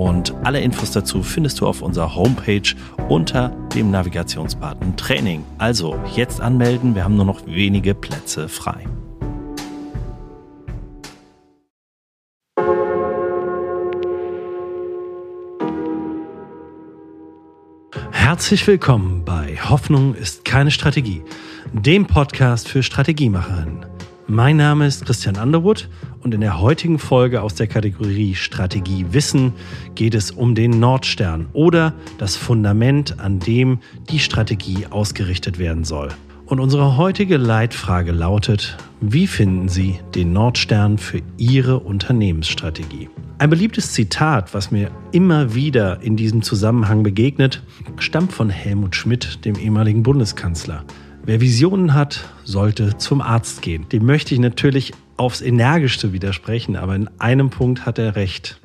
Und alle Infos dazu findest du auf unserer Homepage unter dem Navigationsbutton Training. Also jetzt anmelden. Wir haben nur noch wenige Plätze frei. Herzlich willkommen bei Hoffnung ist keine Strategie, dem Podcast für Strategiemacherinnen. Mein Name ist Christian Underwood und in der heutigen Folge aus der Kategorie Strategie Wissen geht es um den Nordstern oder das Fundament, an dem die Strategie ausgerichtet werden soll. Und unsere heutige Leitfrage lautet, wie finden Sie den Nordstern für Ihre Unternehmensstrategie? Ein beliebtes Zitat, was mir immer wieder in diesem Zusammenhang begegnet, stammt von Helmut Schmidt, dem ehemaligen Bundeskanzler. Wer Visionen hat, sollte zum Arzt gehen. Dem möchte ich natürlich aufs Energischste widersprechen, aber in einem Punkt hat er recht.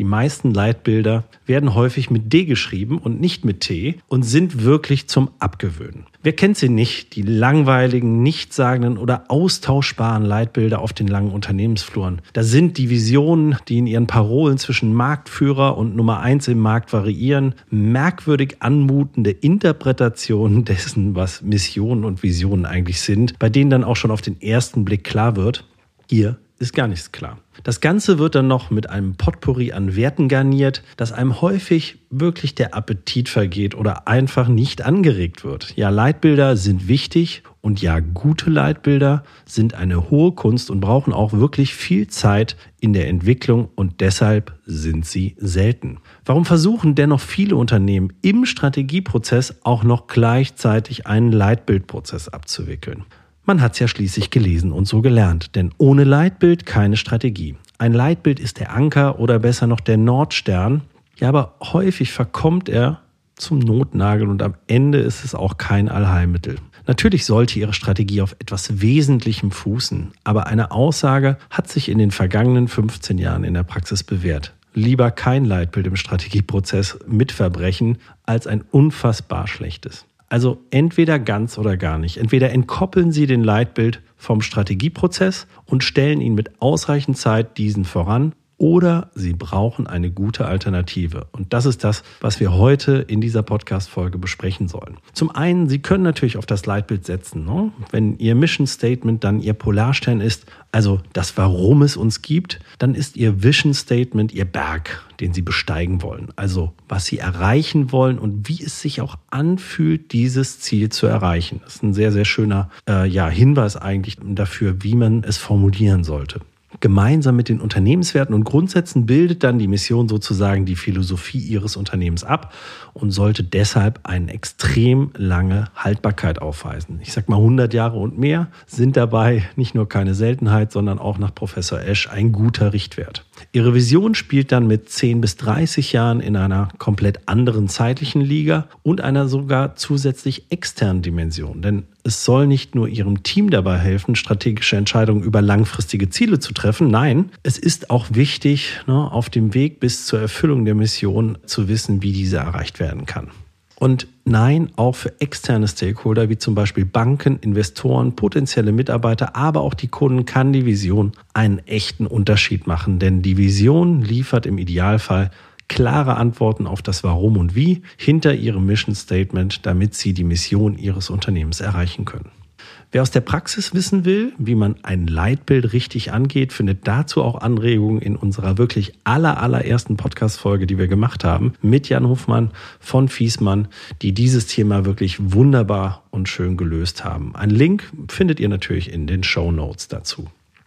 Die meisten Leitbilder werden häufig mit D geschrieben und nicht mit T und sind wirklich zum Abgewöhnen. Wer kennt sie nicht, die langweiligen, nichtssagenden oder austauschbaren Leitbilder auf den langen Unternehmensfluren? Da sind die Visionen, die in ihren Parolen zwischen Marktführer und Nummer eins im Markt variieren, merkwürdig anmutende Interpretationen dessen, was Missionen und Visionen eigentlich sind, bei denen dann auch schon auf den ersten Blick klar wird, hier ist gar nichts klar. Das Ganze wird dann noch mit einem Potpourri an Werten garniert, dass einem häufig wirklich der Appetit vergeht oder einfach nicht angeregt wird. Ja, Leitbilder sind wichtig und ja, gute Leitbilder sind eine hohe Kunst und brauchen auch wirklich viel Zeit in der Entwicklung und deshalb sind sie selten. Warum versuchen dennoch viele Unternehmen im Strategieprozess auch noch gleichzeitig einen Leitbildprozess abzuwickeln? Man hat es ja schließlich gelesen und so gelernt, denn ohne Leitbild keine Strategie. Ein Leitbild ist der Anker oder besser noch der Nordstern, ja, aber häufig verkommt er zum Notnagel und am Ende ist es auch kein Allheilmittel. Natürlich sollte Ihre Strategie auf etwas Wesentlichem fußen, aber eine Aussage hat sich in den vergangenen 15 Jahren in der Praxis bewährt. Lieber kein Leitbild im Strategieprozess mitverbrechen als ein unfassbar schlechtes. Also entweder ganz oder gar nicht. Entweder entkoppeln Sie den Leitbild vom Strategieprozess und stellen ihn mit ausreichend Zeit diesen voran oder sie brauchen eine gute Alternative. Und das ist das, was wir heute in dieser Podcast-Folge besprechen sollen. Zum einen, Sie können natürlich auf das Leitbild setzen. Ne? Wenn Ihr Mission Statement dann Ihr Polarstern ist, also das Warum es uns gibt, dann ist Ihr Vision Statement Ihr Berg, den Sie besteigen wollen. Also was Sie erreichen wollen und wie es sich auch anfühlt, dieses Ziel zu erreichen. Das ist ein sehr, sehr schöner äh, ja, Hinweis eigentlich dafür, wie man es formulieren sollte. Gemeinsam mit den Unternehmenswerten und Grundsätzen bildet dann die Mission sozusagen die Philosophie Ihres Unternehmens ab und sollte deshalb eine extrem lange Haltbarkeit aufweisen. Ich sag mal 100 Jahre und mehr sind dabei nicht nur keine Seltenheit, sondern auch nach Professor Esch ein guter Richtwert. Ihre Vision spielt dann mit 10 bis 30 Jahren in einer komplett anderen zeitlichen Liga und einer sogar zusätzlich externen Dimension. Denn es soll nicht nur Ihrem Team dabei helfen, strategische Entscheidungen über langfristige Ziele zu treffen. Nein, es ist auch wichtig, ne, auf dem Weg bis zur Erfüllung der Mission zu wissen, wie diese erreicht werden kann. Und nein, auch für externe Stakeholder wie zum Beispiel Banken, Investoren, potenzielle Mitarbeiter, aber auch die Kunden kann die Vision einen echten Unterschied machen. Denn die Vision liefert im Idealfall klare Antworten auf das Warum und Wie hinter ihrem Mission Statement, damit sie die Mission ihres Unternehmens erreichen können. Wer aus der Praxis wissen will, wie man ein Leitbild richtig angeht, findet dazu auch Anregungen in unserer wirklich aller, allerersten Podcast-Folge, die wir gemacht haben, mit Jan Hofmann von Fiesmann, die dieses Thema wirklich wunderbar und schön gelöst haben. Ein Link findet ihr natürlich in den Show Notes dazu.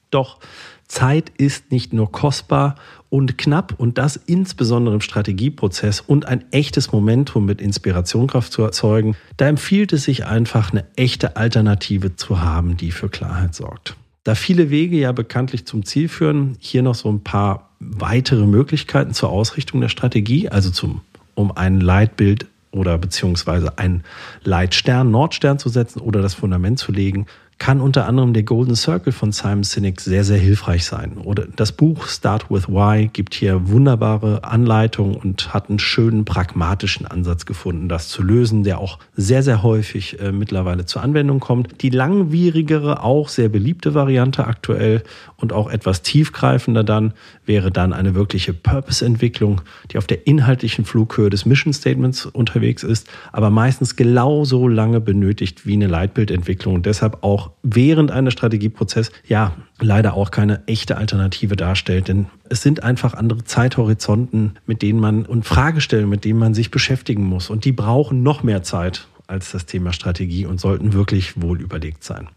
Doch Zeit ist nicht nur kostbar und knapp und das insbesondere im Strategieprozess und ein echtes Momentum mit Inspirationkraft zu erzeugen, da empfiehlt es sich einfach eine echte Alternative zu haben, die für Klarheit sorgt. Da viele Wege ja bekanntlich zum Ziel führen, hier noch so ein paar weitere Möglichkeiten zur Ausrichtung der Strategie, also zum, um ein Leitbild oder beziehungsweise einen Leitstern, Nordstern zu setzen oder das Fundament zu legen, kann unter anderem der Golden Circle von Simon Sinek sehr, sehr hilfreich sein. Oder das Buch Start with Why gibt hier wunderbare Anleitungen und hat einen schönen pragmatischen Ansatz gefunden, das zu lösen, der auch sehr, sehr häufig äh, mittlerweile zur Anwendung kommt. Die langwierigere, auch sehr beliebte Variante aktuell und auch etwas tiefgreifender dann wäre dann eine wirkliche Purpose-Entwicklung, die auf der inhaltlichen Flughöhe des Mission Statements unterwegs ist, aber meistens genauso lange benötigt wie eine Leitbildentwicklung und deshalb auch während eines Strategieprozesses ja leider auch keine echte Alternative darstellt. Denn es sind einfach andere Zeithorizonten, mit denen man und Fragestellen, mit denen man sich beschäftigen muss. Und die brauchen noch mehr Zeit als das Thema Strategie und sollten wirklich wohl überlegt sein.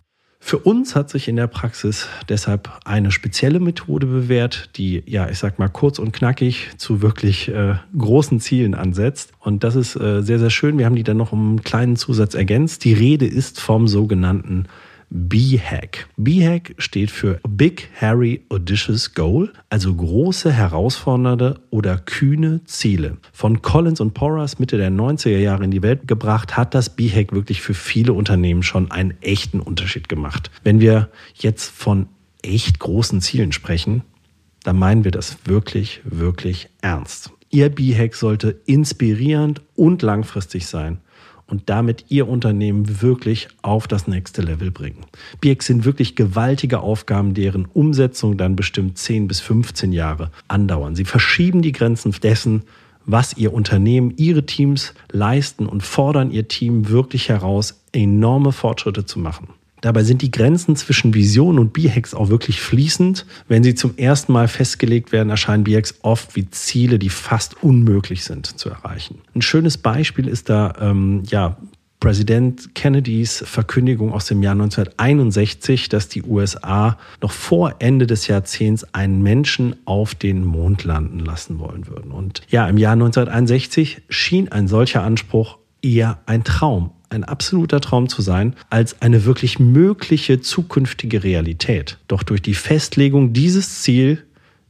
Für uns hat sich in der Praxis deshalb eine spezielle Methode bewährt, die, ja, ich sag mal, kurz und knackig zu wirklich äh, großen Zielen ansetzt. Und das ist äh, sehr, sehr schön. Wir haben die dann noch um einen kleinen Zusatz ergänzt. Die Rede ist vom sogenannten BHAG. BHAG steht für Big Hairy Audacious Goal, also große, herausfordernde oder kühne Ziele. Von Collins und Porras Mitte der 90er Jahre in die Welt gebracht, hat das BHAG wirklich für viele Unternehmen schon einen echten Unterschied gemacht. Wenn wir jetzt von echt großen Zielen sprechen, dann meinen wir das wirklich, wirklich ernst. Ihr BHAG sollte inspirierend und langfristig sein und damit Ihr Unternehmen wirklich auf das nächste Level bringen. BX sind wirklich gewaltige Aufgaben, deren Umsetzung dann bestimmt 10 bis 15 Jahre andauern. Sie verschieben die Grenzen dessen, was Ihr Unternehmen, Ihre Teams leisten und fordern Ihr Team wirklich heraus, enorme Fortschritte zu machen. Dabei sind die Grenzen zwischen Vision und B-Hacks auch wirklich fließend. Wenn sie zum ersten Mal festgelegt werden, erscheinen B-Hacks oft wie Ziele, die fast unmöglich sind zu erreichen. Ein schönes Beispiel ist da ähm, ja Präsident Kennedys Verkündigung aus dem Jahr 1961, dass die USA noch vor Ende des Jahrzehnts einen Menschen auf den Mond landen lassen wollen würden. Und ja, im Jahr 1961 schien ein solcher Anspruch eher ein Traum, ein absoluter Traum zu sein, als eine wirklich mögliche zukünftige Realität. Doch durch die Festlegung dieses Ziel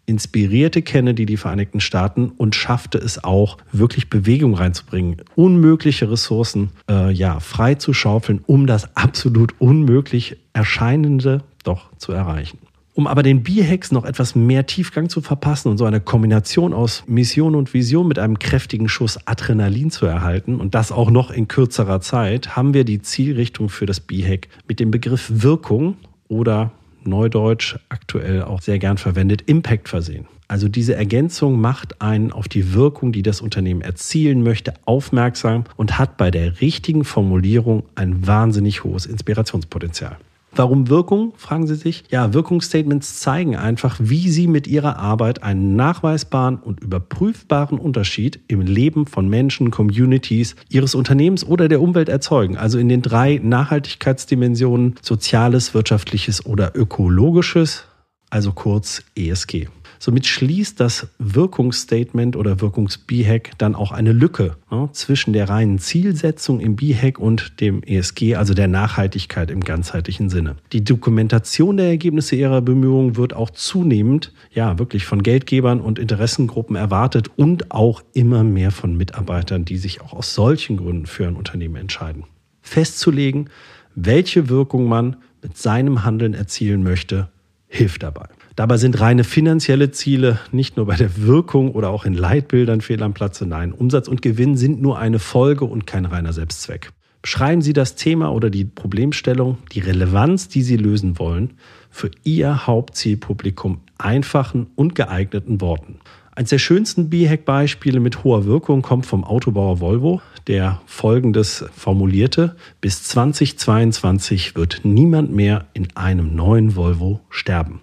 inspirierte Kennedy die Vereinigten Staaten und schaffte es auch, wirklich Bewegung reinzubringen, unmögliche Ressourcen äh, ja, frei zu schaufeln, um das absolut unmöglich Erscheinende doch zu erreichen. Um aber den B-Hacks noch etwas mehr Tiefgang zu verpassen und so eine Kombination aus Mission und Vision mit einem kräftigen Schuss Adrenalin zu erhalten und das auch noch in kürzerer Zeit, haben wir die Zielrichtung für das B-Hack mit dem Begriff Wirkung oder Neudeutsch aktuell auch sehr gern verwendet, Impact versehen. Also diese Ergänzung macht einen auf die Wirkung, die das Unternehmen erzielen möchte, aufmerksam und hat bei der richtigen Formulierung ein wahnsinnig hohes Inspirationspotenzial. Warum Wirkung, fragen Sie sich? Ja, Wirkungsstatements zeigen einfach, wie Sie mit Ihrer Arbeit einen nachweisbaren und überprüfbaren Unterschied im Leben von Menschen, Communities, Ihres Unternehmens oder der Umwelt erzeugen. Also in den drei Nachhaltigkeitsdimensionen Soziales, Wirtschaftliches oder Ökologisches, also kurz ESG. Somit schließt das Wirkungsstatement oder Wirkungs-B-Hack dann auch eine Lücke ne, zwischen der reinen Zielsetzung im B-Hack und dem ESG, also der Nachhaltigkeit im ganzheitlichen Sinne. Die Dokumentation der Ergebnisse ihrer Bemühungen wird auch zunehmend, ja, wirklich von Geldgebern und Interessengruppen erwartet und auch immer mehr von Mitarbeitern, die sich auch aus solchen Gründen für ein Unternehmen entscheiden. Festzulegen, welche Wirkung man mit seinem Handeln erzielen möchte, hilft dabei. Dabei sind reine finanzielle Ziele nicht nur bei der Wirkung oder auch in Leitbildern fehl am Platze. Nein, Umsatz und Gewinn sind nur eine Folge und kein reiner Selbstzweck. Beschreiben Sie das Thema oder die Problemstellung, die Relevanz, die Sie lösen wollen, für Ihr Hauptzielpublikum einfachen und geeigneten Worten. Eines der schönsten B-Hack-Beispiele mit hoher Wirkung kommt vom Autobauer Volvo, der folgendes formulierte, bis 2022 wird niemand mehr in einem neuen Volvo sterben.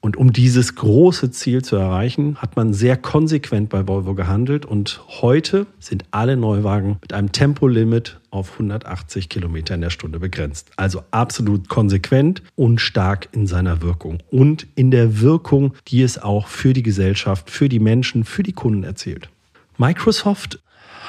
Und um dieses große Ziel zu erreichen, hat man sehr konsequent bei Volvo gehandelt und heute sind alle Neuwagen mit einem Tempolimit auf 180 Kilometer in der Stunde begrenzt. Also absolut konsequent und stark in seiner Wirkung und in der Wirkung, die es auch für die Gesellschaft, für die Menschen, für die Kunden erzielt. Microsoft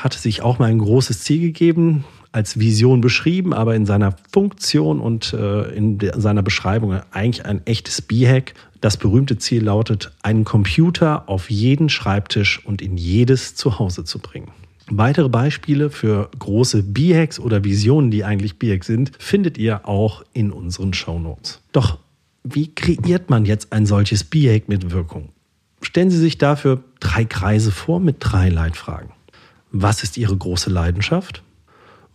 hatte sich auch mal ein großes Ziel gegeben, als Vision beschrieben, aber in seiner Funktion und äh, in seiner Beschreibung eigentlich ein echtes B-Hack. Das berühmte Ziel lautet, einen Computer auf jeden Schreibtisch und in jedes Zuhause zu bringen. Weitere Beispiele für große B-Hacks oder Visionen, die eigentlich B-Hacks sind, findet ihr auch in unseren Show Notes. Doch wie kreiert man jetzt ein solches B-Hack mit Wirkung? Stellen Sie sich dafür drei Kreise vor mit drei Leitfragen. Was ist Ihre große Leidenschaft?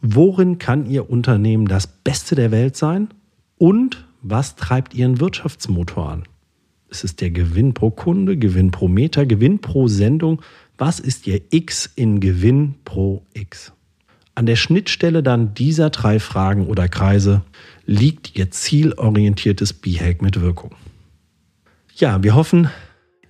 Worin kann Ihr Unternehmen das Beste der Welt sein? Und was treibt Ihren Wirtschaftsmotor an? Ist es der Gewinn pro Kunde, Gewinn pro Meter, Gewinn pro Sendung? Was ist Ihr X in Gewinn pro X? An der Schnittstelle dann dieser drei Fragen oder Kreise liegt Ihr zielorientiertes B-Hack mit Wirkung. Ja, wir hoffen,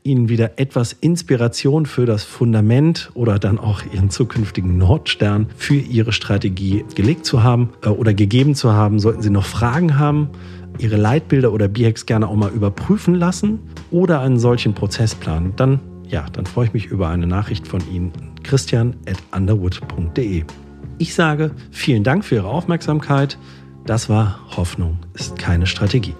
Ihnen wieder etwas Inspiration für das Fundament oder dann auch Ihren zukünftigen Nordstern für Ihre Strategie gelegt zu haben äh, oder gegeben zu haben. Sollten Sie noch Fragen haben, Ihre Leitbilder oder B-Hacks gerne auch mal überprüfen lassen oder einen solchen Prozess planen, dann ja, dann freue ich mich über eine Nachricht von Ihnen. Christian at underwood.de. Ich sage vielen Dank für Ihre Aufmerksamkeit. Das war Hoffnung ist keine Strategie.